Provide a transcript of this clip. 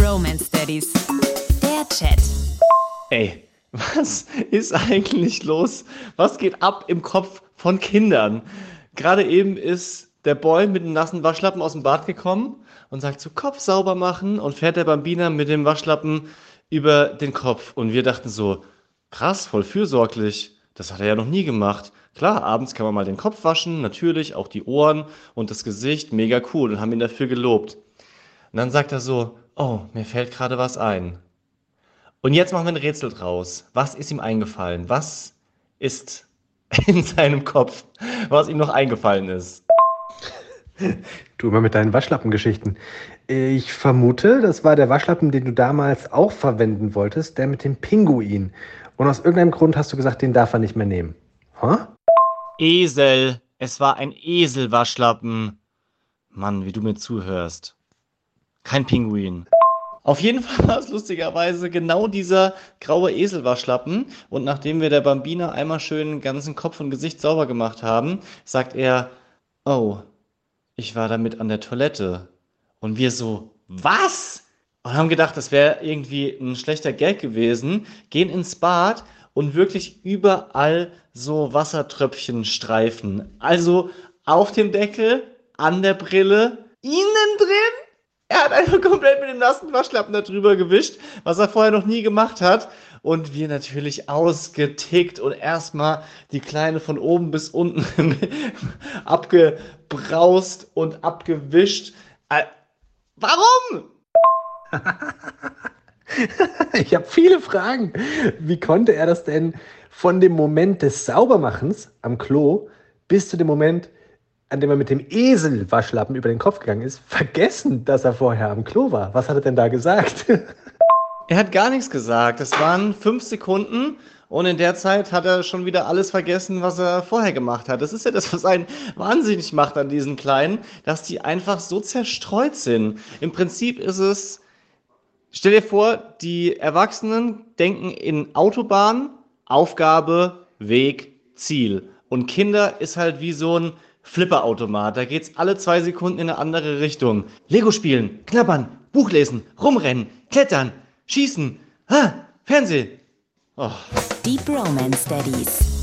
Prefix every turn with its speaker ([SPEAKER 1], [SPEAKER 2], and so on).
[SPEAKER 1] Bromance Daddies. Der Chat.
[SPEAKER 2] Ey, was ist eigentlich los? Was geht ab im Kopf von Kindern? Gerade eben ist der Boy mit einem nassen Waschlappen aus dem Bad gekommen und sagt so, Kopf sauber machen und fährt der Bambina mit dem Waschlappen über den Kopf. Und wir dachten so, krass, voll fürsorglich. Das hat er ja noch nie gemacht. Klar, abends kann man mal den Kopf waschen, natürlich, auch die Ohren und das Gesicht, mega cool und haben ihn dafür gelobt. Und dann sagt er so, oh, mir fällt gerade was ein. Und jetzt machen wir ein Rätsel draus. Was ist ihm eingefallen? Was ist in seinem Kopf, was ihm noch eingefallen ist?
[SPEAKER 3] Du immer mit deinen Waschlappengeschichten. Ich vermute, das war der Waschlappen, den du damals auch verwenden wolltest, der mit dem Pinguin. Und aus irgendeinem Grund hast du gesagt, den darf er nicht mehr nehmen. Huh?
[SPEAKER 2] Esel. Es war ein Eselwaschlappen. Mann, wie du mir zuhörst. Kein Pinguin. Auf jeden Fall war es lustigerweise genau dieser graue Eselwaschlappen. Und nachdem wir der Bambina einmal schön den ganzen Kopf und Gesicht sauber gemacht haben, sagt er, oh, ich war damit an der Toilette. Und wir so, was? Und haben gedacht, das wäre irgendwie ein schlechter Gag gewesen, gehen ins Bad und wirklich überall so Wassertröpfchen streifen. Also auf dem Deckel, an der Brille, innen drin. Er hat einfach komplett mit dem nassen Waschlappen da drüber gewischt, was er vorher noch nie gemacht hat. Und wir natürlich ausgetickt und erstmal die Kleine von oben bis unten abgebraust und abgewischt. Äh, warum?
[SPEAKER 3] ich habe viele Fragen. Wie konnte er das denn von dem Moment des Saubermachens am Klo bis zu dem Moment, an dem er mit dem Eselwaschlappen über den Kopf gegangen ist, vergessen, dass er vorher am Klo war? Was hat er denn da gesagt?
[SPEAKER 2] er hat gar nichts gesagt. Es waren fünf Sekunden und in der Zeit hat er schon wieder alles vergessen, was er vorher gemacht hat. Das ist ja das, was einen wahnsinnig macht an diesen Kleinen, dass die einfach so zerstreut sind. Im Prinzip ist es Stell dir vor, die Erwachsenen denken in Autobahn, Aufgabe, Weg, Ziel. Und Kinder ist halt wie so ein Flipperautomat. Da geht's alle zwei Sekunden in eine andere Richtung. Lego spielen, knabbern, Buch lesen, rumrennen, klettern, schießen, ah, Fernsehen.
[SPEAKER 1] Oh. Deep Romance Daddies.